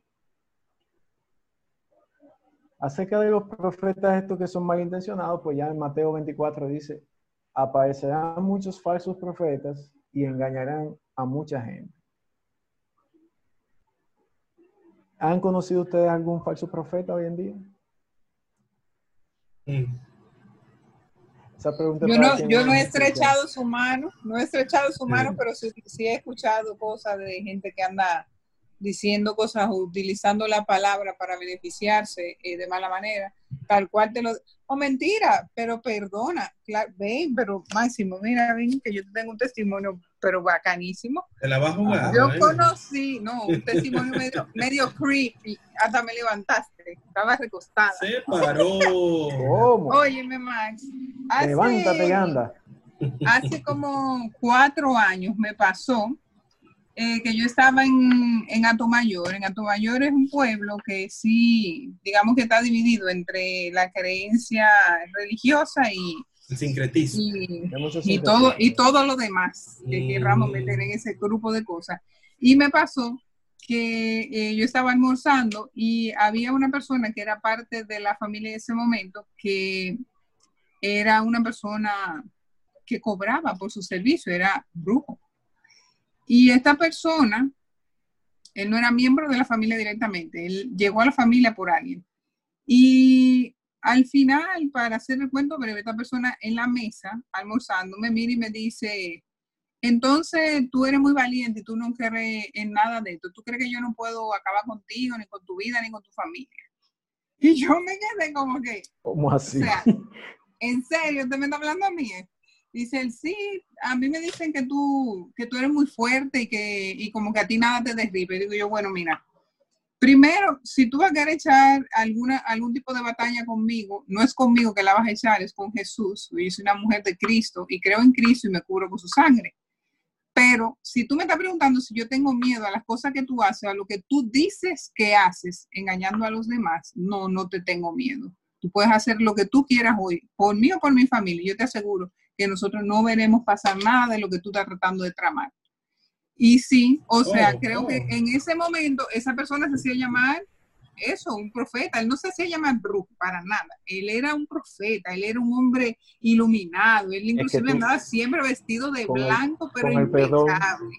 Acerca de los profetas estos que son malintencionados, pues ya en Mateo 24 dice, aparecerán muchos falsos profetas y engañarán a mucha gente. ¿Han conocido ustedes algún falso profeta hoy en día? Esa pregunta yo no, yo no he estrechado su mano, no he estrechado su mano, pero sí, sí he escuchado cosas de gente que anda diciendo cosas, utilizando la palabra para beneficiarse eh, de mala manera, tal cual te lo... O mentira, pero perdona, ven, pero Máximo, mira, ven que yo tengo un testimonio, pero bacanísimo. Te la vas a jugar. Yo conocí, no, un testimonio medio, medio creepy, hasta me levantaste, estaba recostada. Se paró. ¿Cómo? Óyeme, Max. Levántate, anda. Hace como cuatro años me pasó eh, que yo estaba en, en Atomayor. En Atomayor es un pueblo que sí, digamos que está dividido entre la creencia religiosa y el sincretismo. Y, todo, y todo lo demás que mm. querramos meter en ese grupo de cosas. Y me pasó que eh, yo estaba almorzando y había una persona que era parte de la familia en ese momento que era una persona que cobraba por su servicio, era brujo. Y esta persona, él no era miembro de la familia directamente, él llegó a la familia por alguien. Y al final, para hacer el cuento breve, esta persona en la mesa, almorzando, me mira y me dice, entonces tú eres muy valiente y tú no crees en nada de esto. ¿Tú crees que yo no puedo acabar contigo, ni con tu vida, ni con tu familia? Y yo me quedé como que... ¿Cómo así? O sea, en serio, usted me está hablando a mí. Dice él, sí, a mí me dicen que tú, que tú eres muy fuerte y que y como que a ti nada te derribe. Digo yo, bueno, mira, primero, si tú vas a querer echar alguna, algún tipo de batalla conmigo, no es conmigo que la vas a echar, es con Jesús. Yo soy una mujer de Cristo y creo en Cristo y me cubro con su sangre. Pero si tú me estás preguntando si yo tengo miedo a las cosas que tú haces, a lo que tú dices que haces, engañando a los demás, no, no te tengo miedo. Tú puedes hacer lo que tú quieras hoy, por mí o por mi familia. Yo te aseguro que nosotros no veremos pasar nada de lo que tú estás tratando de tramar. Y sí, o sea, oh, creo que oh. en ese momento esa persona se hacía llamar eso, un profeta. Él no se hacía llamar brujo para nada. Él era un profeta, él era un hombre iluminado. Él inclusive andaba siempre vestido de blanco, pero impecable.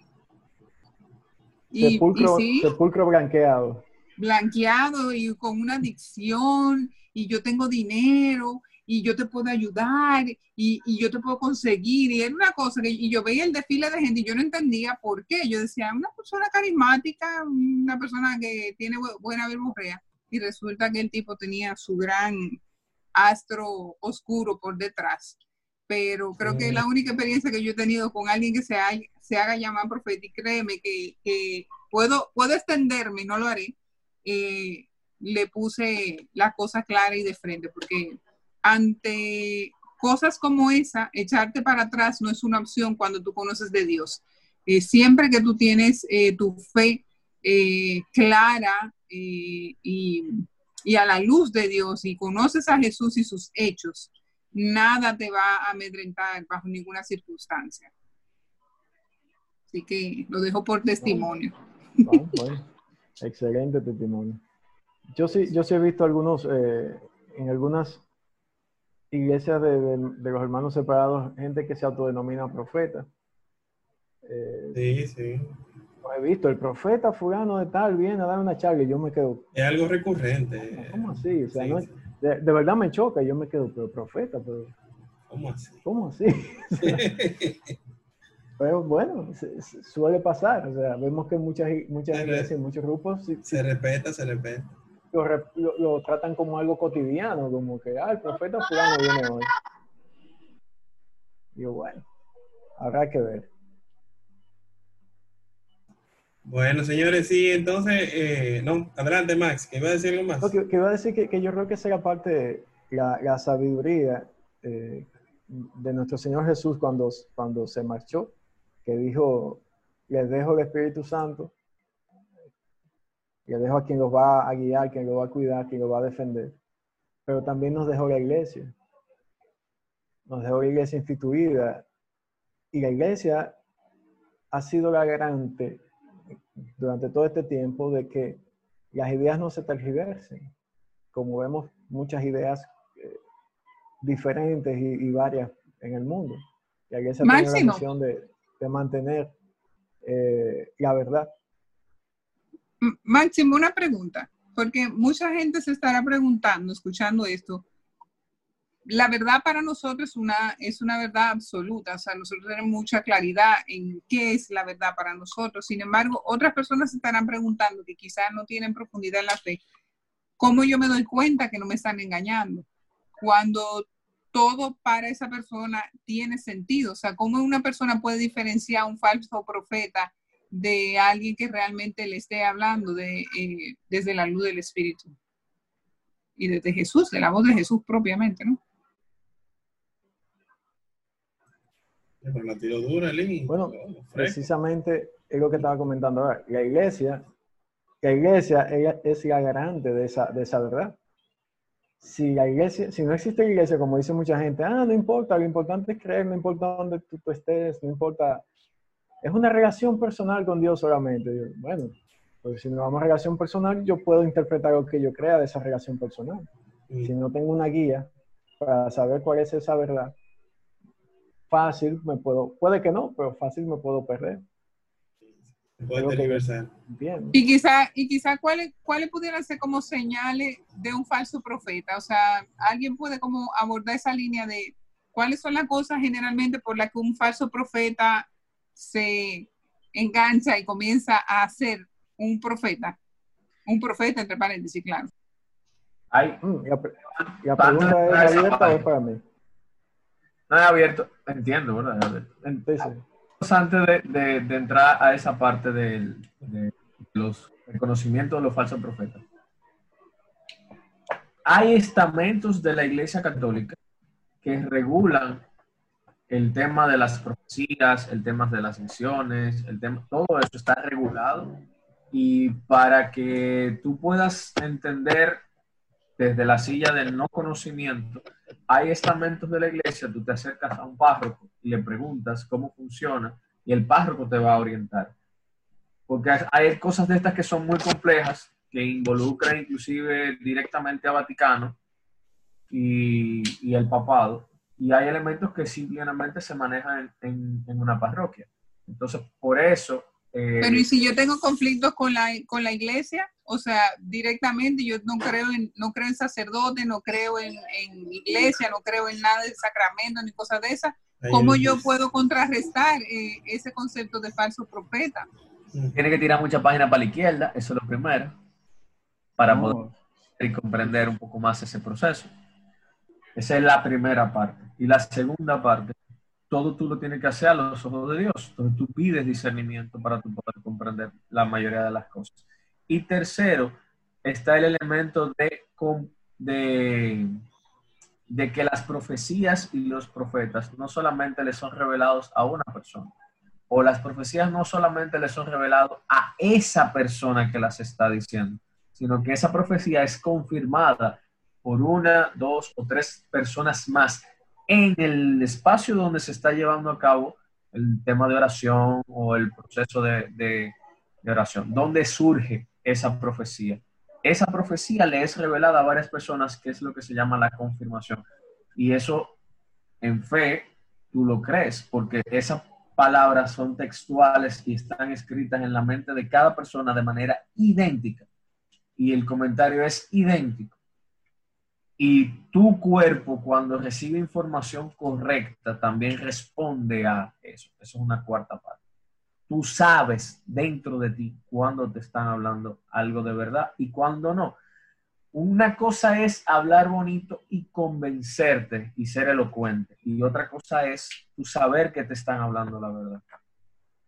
Y, sepulcro, sepulcro blanqueado. Blanqueado y con una adicción, y yo tengo dinero, y yo te puedo ayudar y, yo te puedo conseguir. Y era una cosa que y yo veía el desfile de gente y yo no entendía por qué. Yo decía, una persona carismática, una persona que tiene buena verborrea. Y resulta que el tipo tenía su gran astro oscuro por detrás. Pero creo que la única experiencia que yo he tenido con alguien que se, se haga llamar profeta, y créeme que, puedo, puedo extenderme, no lo haré, eh, le puse la cosa clara y de frente, porque ante cosas como esa, echarte para atrás no es una opción cuando tú conoces de Dios. Eh, siempre que tú tienes eh, tu fe eh, clara y, y, a la luz de Dios y conoces a Jesús y sus hechos, nada te va a amedrentar bajo ninguna circunstancia. Así que lo dejo por testimonio. Excelente testimonio. Yo sí, yo sí he visto algunos, en algunas iglesias de, los hermanos separados, gente que se autodenomina profeta. Eh, sí, sí. he visto, el profeta fulano de tal viene a dar una charla y yo me quedo. Es algo recurrente. ¿Cómo así? O sea, De, verdad me choca, yo me quedo, pero profeta, pero. ¿Cómo así? ¿Cómo así? pero bueno, suele pasar. O sea, vemos que muchas, muchas iglesias, muchos grupos. se respeta, se respeta lo, tratan como algo cotidiano, como que, ah, el profeta fulano viene hoy. Digo, bueno, habrá que ver. Bueno, señores, sí, entonces, eh, no, adelante, Max, que iba a decir algo más. que, iba a decir que, yo creo que esa era parte de la, sabiduría eh, de nuestro Señor Jesús cuando, cuando se marchó, que dijo, les dejo el Espíritu Santo, le dejo a quien los va a guiar, quien los va a cuidar, quien los va a defender. Pero también nos dejó la iglesia. Nos dejó la iglesia instituida. Y la iglesia ha sido la garante durante todo este tiempo de que las ideas no se tergiversen. Como vemos muchas ideas eh, diferentes y, varias en el mundo. La iglesia tiene la misión de, mantener eh, la verdad. Máximo, una pregunta, porque mucha gente se estará preguntando, escuchando esto. La verdad para nosotros una, es una verdad absoluta, o sea, nosotros tenemos mucha claridad en qué es la verdad para nosotros. Sin embargo, otras personas se estarán preguntando que quizás no tienen profundidad en la fe. ¿Cómo yo me doy cuenta que no me están engañando? Cuando todo para esa persona tiene sentido. O sea, ¿cómo una persona puede diferenciar un falso profeta de alguien que realmente le esté hablando de, eh, desde la luz del Espíritu. Y desde Jesús, de la voz de Jesús propiamente, ¿no? Bueno, precisamente es lo que estaba comentando ahora. La iglesia, la iglesia es la garante de esa, de esa verdad. Si la iglesia, si no existe la iglesia, como dice mucha gente, ah, no importa, lo importante es creer, no importa dónde tú estés, no importa es una relación personal con Dios solamente. Bueno, porque si no vamos a relación personal, yo puedo interpretar lo que yo crea de esa relación personal. Si no tengo una guía para saber cuál es esa verdad, fácil me puedo, puede que no, pero fácil me puedo perder. Y quizá, y quizá ¿cuáles, ¿cuáles pudieran ser como señales de un falso profeta? O sea, alguien puede como abordar esa línea de cuáles son las cosas generalmente por las que un falso profeta se engancha y comienza a ser un profeta. Un profeta, entre paréntesis, claro. Hay, mm, la, pregunta es abierta o para mí. No es abierto, entiendo, ¿verdad? Entonces, antes de, de, entrar a esa parte de los reconocimientos de los falsos profetas, hay estamentos de la Iglesia Católica que regulan el tema de las profecías, el tema de las misiones, el tema, todo eso está regulado y para que tú puedas entender desde la silla del no conocimiento, hay estamentos de la iglesia, tú te acercas a un párroco y le preguntas cómo funciona y el párroco te va a orientar. Porque hay cosas de estas que son muy complejas que involucra inclusive directamente a Vaticano y, y el papado, y hay elementos que simplemente se manejan en, en, una parroquia. Entonces, por eso... Eh, Pero ¿y si yo tengo conflictos con la, con la iglesia? O sea, directamente yo no creo en, no creo en sacerdote, no creo en, en iglesia, no creo en nada de sacramento ni cosas de esas. ¿Cómo yo puedo contrarrestar eh, ese concepto de falso profeta? Tiene que tirar mucha página para la izquierda, eso es lo primero, para poder comprender un poco más ese proceso. Esa es la primera parte. Y la segunda parte, todo tú lo tienes que hacer a los ojos de Dios. Entonces tú pides discernimiento para tú poder comprender la mayoría de las cosas. Y tercero, está el elemento de, de, de que las profecías y los profetas no solamente le son revelados a una persona, o las profecías no solamente le son revelados a esa persona que las está diciendo, sino que esa profecía es confirmada por una, dos o tres personas más en el espacio donde se está llevando a cabo el tema de oración o el proceso de, de, oración, donde surge esa profecía. Esa profecía le es revelada a varias personas, que es lo que se llama la confirmación. Y eso en fe tú lo crees, porque esas palabras son textuales y están escritas en la mente de cada persona de manera idéntica. Y el comentario es idéntico. Y tu cuerpo, cuando recibe información correcta, también responde a eso. Eso es una cuarta parte. Tú sabes dentro de ti cuando te están hablando algo de verdad y cuando no. Una cosa es hablar bonito y convencerte y ser elocuente. Y otra cosa es tu saber que te están hablando la verdad.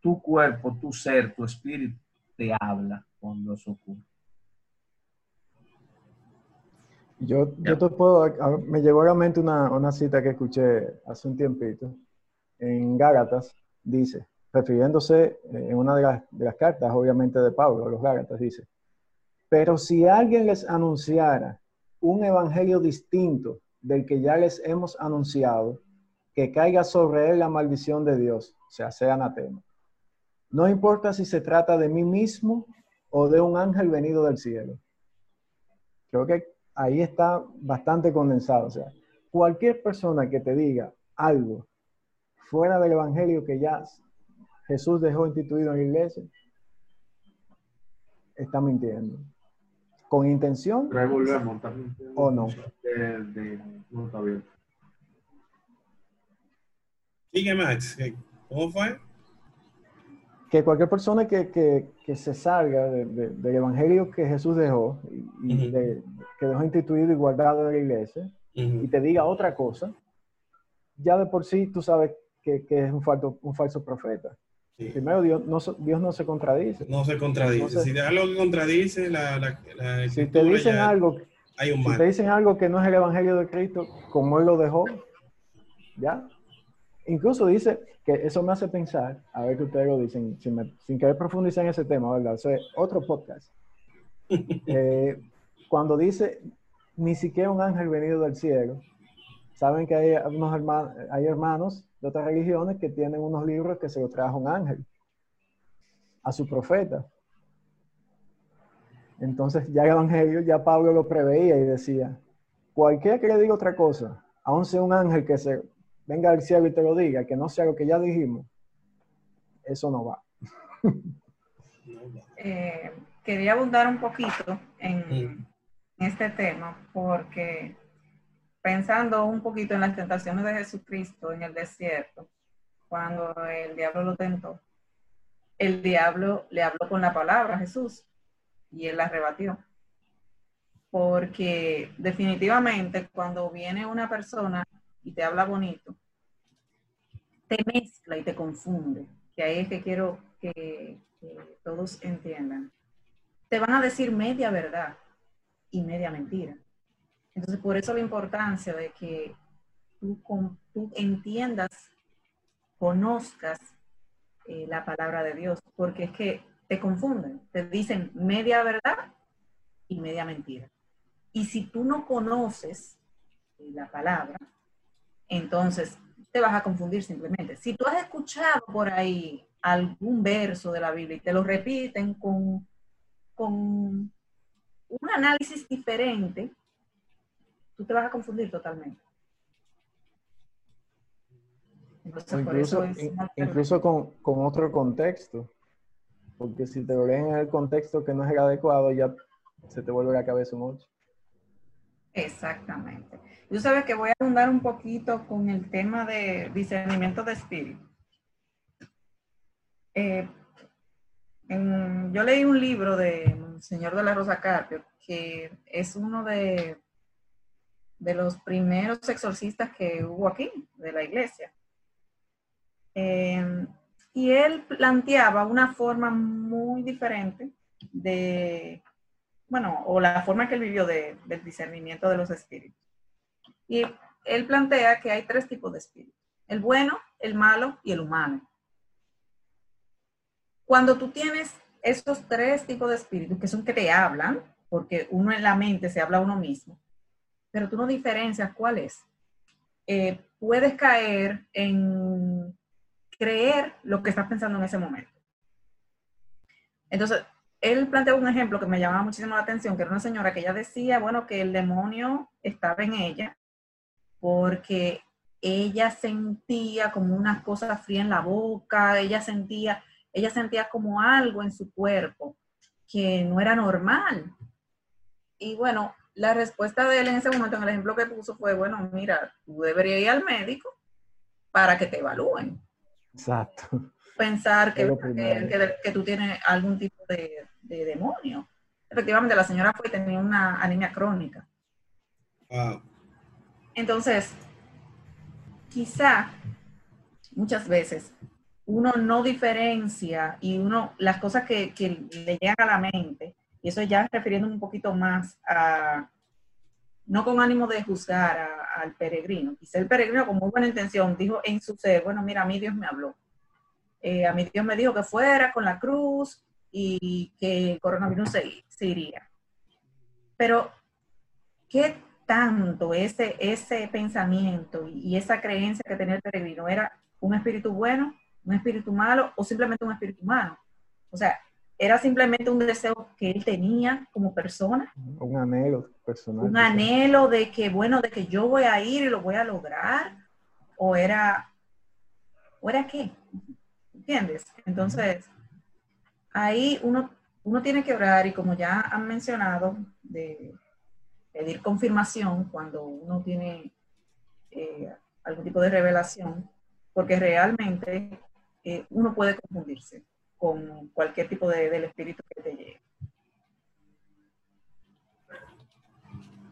Tu cuerpo, tu ser, tu espíritu te habla cuando eso ocurre. Yo, yo te puedo, me llegó a la mente una, una, cita que escuché hace un tiempito en Gálatas, dice, refiriéndose eh, en una de las, de las cartas, obviamente de Pablo, los Gálatas, dice, pero si alguien les anunciara un evangelio distinto del que ya les hemos anunciado, que caiga sobre él la maldición de Dios, o sea, sea anatema. No importa si se trata de mí mismo o de un ángel venido del cielo. Creo que ahí está bastante condensado. O sea, cualquier persona que te diga algo fuera del evangelio que ya Jesús dejó instituido en la iglesia, está mintiendo. ¿Con intención? ¿O no? Sigue Max, ¿cómo fue? Que cualquier persona que, que, que se salga de, del evangelio que Jesús dejó y, que dejó instituido y guardado en la iglesia y te diga otra cosa, ya de por sí tú sabes que, que es un, falso, un falso profeta. Primero, Dios no, Dios no se contradice. No se contradice. si te algo que contradice, la, la, si te dicen algo, hay un si te dicen algo que no es el evangelio de Cristo, como Él lo dejó, ya. Incluso dice, que eso me hace pensar, a ver que ustedes lo dicen, sin, querer profundizar en ese tema, ¿verdad? Eso es otro podcast. Eh, cuando dice, ni siquiera un ángel venido del cielo, saben que hay, unos hermanos, hay hermanos de otras religiones que tienen unos libros que se lo trajo un ángel a su profeta. Entonces ya el evangelio, ya Pablo lo preveía y decía, cualquiera que le diga otra cosa, aun sea un ángel que se venga al cielo y te lo diga, que no sea lo que ya dijimos, eso no va. Eh, quería abundar un poquito en, este tema porque pensando un poquito en las tentaciones de Jesucristo en el desierto, cuando el diablo lo tentó, el diablo le habló con la palabra a Jesús y él la rebatió. Porque definitivamente cuando viene una persona y te habla bonito, te mezcla y te confunde, que ahí es que quiero que, todos entiendan. Te van a decir media verdad y media mentira. Entonces, por eso la importancia de que tú, entiendas, conozcas eh, la palabra de Dios, porque es que te confunden, te dicen media verdad y media mentira. Y si tú no conoces eh, la palabra, entonces te vas a confundir simplemente. Si tú has escuchado por ahí algún verso de la Biblia y te lo repiten con, con un análisis diferente, tú te vas a confundir totalmente. incluso, incluso con, con, otro contexto, porque si te lo leen en el contexto que no es el adecuado, ya se te vuelve la cabeza mucho. Exactamente. Tú sabes que voy a abundar un poquito con el tema de discernimiento de espíritu. Eh, yo leí un libro de Señor de la Rosa Carpio, que es uno de, de los primeros exorcistas que hubo aquí, de la iglesia. Eh, y él planteaba una forma muy diferente de, bueno, o la forma que él vivió del discernimiento de los espíritus. Y él plantea que hay tres tipos de espíritus, el bueno, el malo y el humano. Cuando tú tienes estos tres tipos de espíritus, que son que te hablan, porque uno en la mente se habla a uno mismo, pero tú no diferencias cuál es. Eh, puedes caer en creer lo que estás pensando en ese momento. Entonces, él planteó un ejemplo que me llamaba muchísimo la atención, que era una señora que ella decía, bueno, que el demonio estaba en ella porque ella sentía como una cosa fría en la boca, ella sentía, ella sentía como algo en su cuerpo que no era normal. Y bueno, la respuesta de él en ese momento, en el ejemplo que puso, fue, bueno, mira, tú deberías ir al médico para que te evalúen. Exacto. Pensar que, que, tú tienes algún tipo de, demonio. Efectivamente, la señora fue tenía una anemia crónica. Entonces, quizá muchas veces uno no diferencia y uno, las cosas que, le llegan a la mente, y eso ya refiriendo un poquito más a, no con ánimo de juzgar al peregrino, quizá el peregrino con muy buena intención dijo en su ser, bueno, mira, a mí Dios me habló. Eh, a mí Dios me dijo que fuera con la cruz y que el coronavirus se, iría. Pero, ¿qué tanto ese, ese pensamiento y, esa creencia que tenía el peregrino era un espíritu bueno, un espíritu malo o simplemente un espíritu humano? O sea, era simplemente un deseo que él tenía como persona. Un anhelo personal. Un anhelo de que, bueno, de que yo voy a ir y lo voy a lograr. O era, ¿o era qué? ¿Entiendes? Entonces, ahí uno, uno tiene que orar y como ya han mencionado, de pedir confirmación cuando uno tiene eh, algún tipo de revelación, porque realmente eh, uno puede confundirse con cualquier tipo de, del espíritu que te llegue.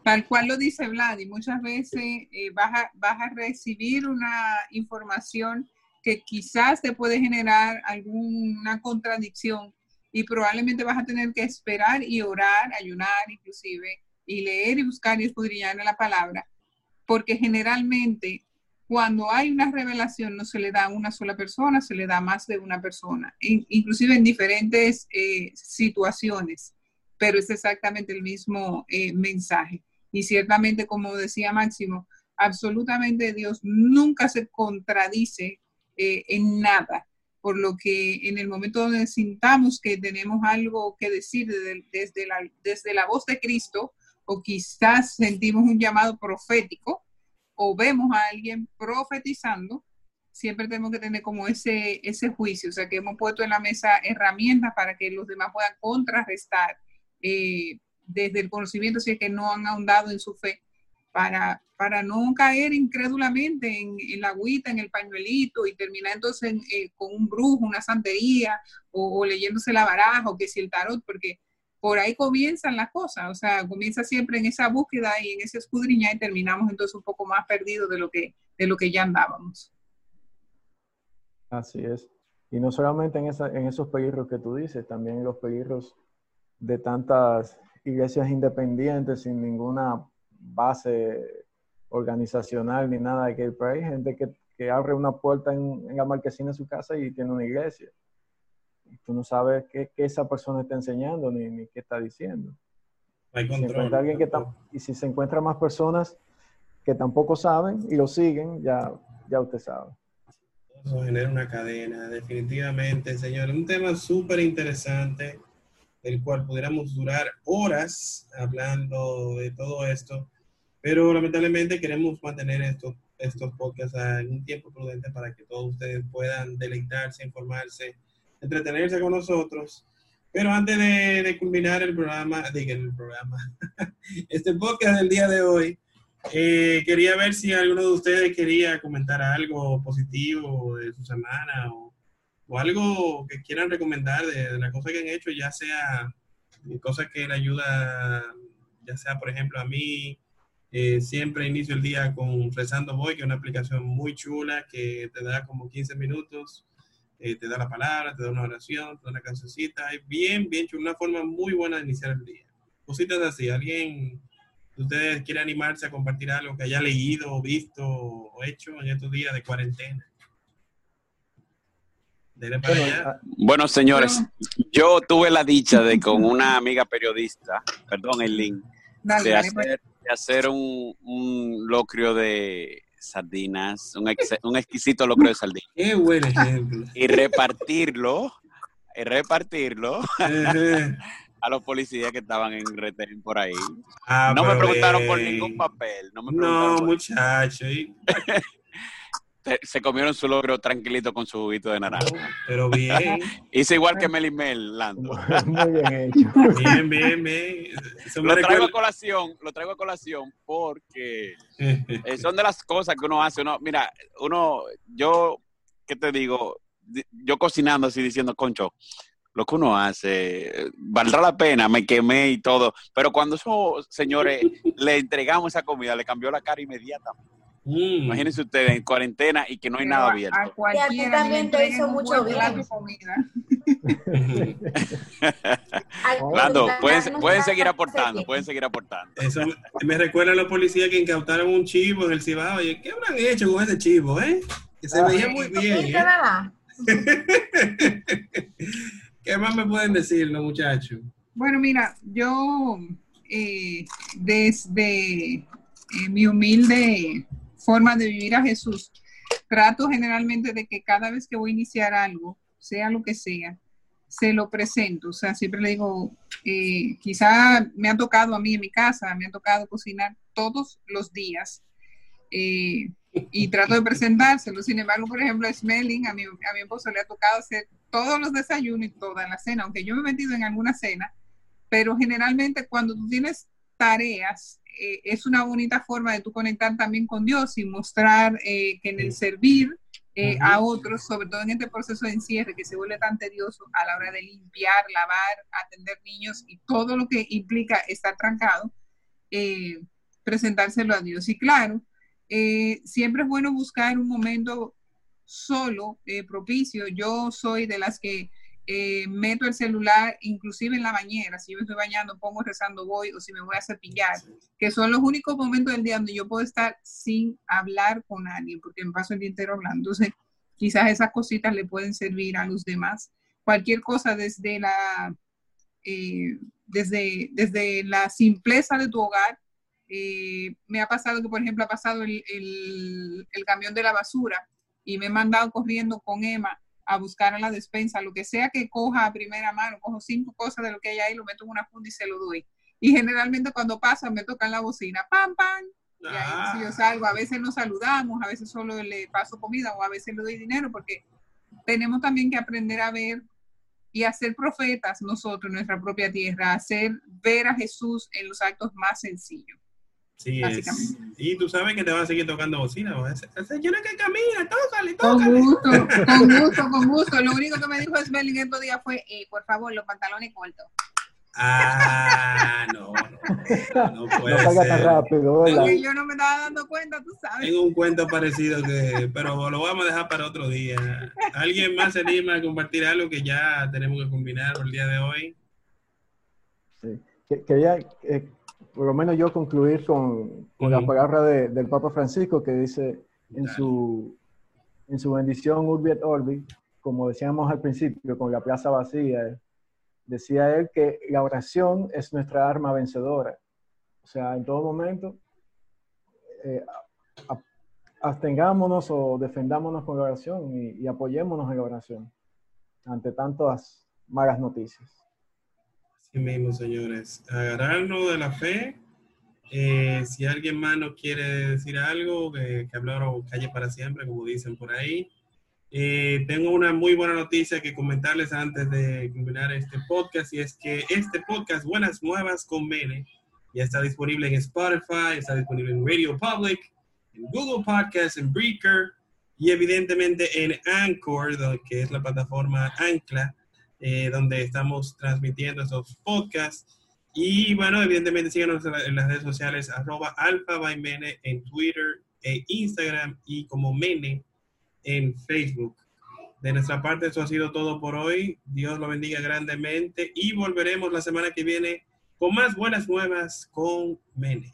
Tal cual lo dice Vlad, y muchas veces eh, vas, a, vas a recibir una información que quizás te puede generar alguna contradicción y probablemente vas a tener que esperar y orar, ayunar inclusive, y leer y buscar y escudriñar la palabra, porque generalmente cuando hay una revelación no se le da a una sola persona, se le da a más de una persona, inclusive en diferentes eh, situaciones, pero es exactamente el mismo eh, mensaje. Y ciertamente, como decía Máximo, absolutamente Dios nunca se contradice eh, en nada, por lo que en el momento donde sintamos que tenemos algo que decir desde, la, desde la voz de Cristo, o quizás sentimos un llamado profético, o vemos a alguien profetizando, siempre tenemos que tener como ese, ese juicio, o sea, que hemos puesto en la mesa herramientas para que los demás puedan contrarrestar eh, desde el conocimiento, si es que no han ahondado en su fe, para, para no caer incrédulamente en, la agüita, en el pañuelito y terminar entonces eh, con un brujo, una santería o, leyéndose la baraja o que si el tarot, porque por ahí comienzan las cosas, o sea, comienza siempre en esa búsqueda y en ese escudriñar y terminamos entonces un poco más perdidos de lo que, de lo que ya andábamos. Así es. Y no solamente en esos peligros que tú dices, también en los peligros de tantas iglesias independientes sin ninguna base organizacional ni nada de que hay gente que, que abre una puerta en, la marquesina de su casa y tiene una iglesia. Y tú no sabes qué, qué esa persona está enseñando ni, ni qué está diciendo. Hay control. alguien que y si se encuentran más personas que tampoco saben y lo siguen, ya, ya usted sabe. Eso genera una cadena, definitivamente, señor. Un tema súper interesante del cual pudiéramos durar horas hablando de todo esto, pero lamentablemente queremos mantener estos, estos podcasts en un tiempo prudente para que todos ustedes puedan deleitarse, informarse, entretenerse con nosotros. Pero antes de, culminar el programa, diga el programa, este podcast del día de hoy, eh, quería ver si alguno de ustedes quería comentar algo positivo de su semana o, algo que quieran recomendar de, la cosa que han hecho, ya sea cosas que le ayuda, ya sea por ejemplo a mí, eh, siempre inicio el día con Rezando Voy, que es una aplicación muy chula que te da como 15 minutos, eh, te da la palabra, te da una oración, te da una cancioncita, es bien, bien chula, una forma muy buena de iniciar el día. Cositas así, alguien ustedes quieren animarse a compartir algo que haya leído, visto o hecho en estos días de cuarentena. Bueno, señores, yo tuve la dicha de con una amiga periodista, perdón, el link, de, hacer, un, un, locrio de sardinas, un, un exquisito locrio de sardinas. Qué buen ejemplo. Y repartirlo, y repartirlo a los policías que estaban en retén por ahí. Ah, no me preguntaron por ningún papel. No, me no muchacho. Se comieron su logro tranquilito con su juguito de naranja. pero bien. Hice igual que Melimel, Lando. Muy bien hecho. Bien, bien, bien. lo traigo a colación, lo traigo a colación porque eh, son de las cosas que uno hace. Uno, mira, uno, yo, ¿qué te digo? Yo cocinando así diciendo, concho, lo que uno hace, valdrá la pena, me quemé y todo, pero cuando esos señores le entregamos esa comida, le cambió la cara inmediatamente. Mm. Imagínense ustedes en cuarentena y que no hay nada abierto. y a ti también te hizo mucho bien. Lando, pueden, pueden seguir aportando, pueden seguir aportando. Eso me recuerda a los policías que incautaron un chivo en el Cibao. Oye, ¿qué habrán hecho con ese chivo, eh? Que se veía muy bien. ¿eh? ¿Qué más me pueden decir los muchachos? Bueno, mira, yo eh, desde eh, mi humilde forma de vivir a Jesús, trato generalmente de que cada vez que voy a iniciar algo, sea lo que sea, se lo presento. O sea, siempre le digo, eh, quizá me ha tocado a mí en mi casa, me ha tocado cocinar todos los días. y trato de presentárselo. Sin embargo, por ejemplo, a mi, a mi esposo le ha tocado hacer todos los desayunos y toda la cena, aunque yo me he metido en alguna cena, pero generalmente cuando tú tienes tareas, eh, es una bonita forma de tú conectar también con Dios y mostrar eh, que en el servir eh, a otros, sobre todo en este proceso de encierre que se vuelve tan tedioso a la hora de limpiar, lavar, atender niños y todo lo que implica estar trancado, presentárselo a Dios. Y claro, siempre es bueno buscar un momento solo propicio. Yo soy de las que eh, meto el celular inclusive en la bañera. Si yo me estoy bañando, pongo rezando voy o si me voy a cepillar, que son los únicos momentos del día donde yo puedo estar sin hablar con alguien, porque me paso el día entero hablando. Entonces, quizás esas cositas le pueden servir a los demás. Cualquier cosa desde la, eh, desde, desde la simpleza de tu hogar. me ha pasado que, por ejemplo, ha pasado el, el camión de la basura y me he mandado corriendo con Emma a buscar a la despensa, lo que sea que coja a primera mano, cojo cinco cosas de lo que hay ahí, lo meto en una funda y se lo doy. Y generalmente cuando pasa me tocan la bocina, pam, pam, y ahí si yo salgo, a veces nos saludamos, a veces solo le paso comida o a veces le doy dinero, porque tenemos también que aprender a ver y a ser profetas nosotros en nuestra propia tierra, hacer ver a Jesús en los actos más sencillos. Sí, es. Y tú sabes que te van a seguir tocando bocina. El señor que camina, tócale, tócale. Con gusto, con gusto, con gusto. Lo único que me dijo Smelling estos días fue, eh, por favor, los pantalones cortos. Ah, no, no, no puede no ser. rápido, yo no me estaba dando cuenta, tú sabes. Tengo un cuento parecido que, pero lo vamos a dejar para otro día. ¿Alguien más se anima a compartir algo que ya tenemos que combinar el día de hoy? Sí, que, que ya, eh, por lo menos yo concluir con, con la palabra de, del Papa Francisco que dice en su, en su bendición Urbi et Orbi, como decíamos al principio, con la plaza vacía, decía él que la oración es nuestra arma vencedora. O sea, en todo momento, eh, abstengámonos o defendámonos con la oración y, y apoyémonos en la oración ante tantas malas noticias. Sí mismo, señores. Agarrarnos de la fe. Eh, si alguien más no quiere decir algo, que, que hablar o calle para siempre, como dicen por ahí. Eh, tengo una muy buena noticia que comentarles antes de culminar este podcast y es que este podcast Buenas Nuevas con Mene ya está disponible en Spotify, está disponible en Radio Public, en Google Podcasts, en Breaker y evidentemente en Anchor, que es la plataforma Ancla, eh, donde estamos transmitiendo esos podcasts. Y bueno, evidentemente síganos en las redes sociales, arroba alfa by Mene en Twitter e Instagram y como Mene en Facebook. De nuestra parte, eso ha sido todo por hoy. Dios lo bendiga grandemente y volveremos la semana que viene con más buenas nuevas con Mene.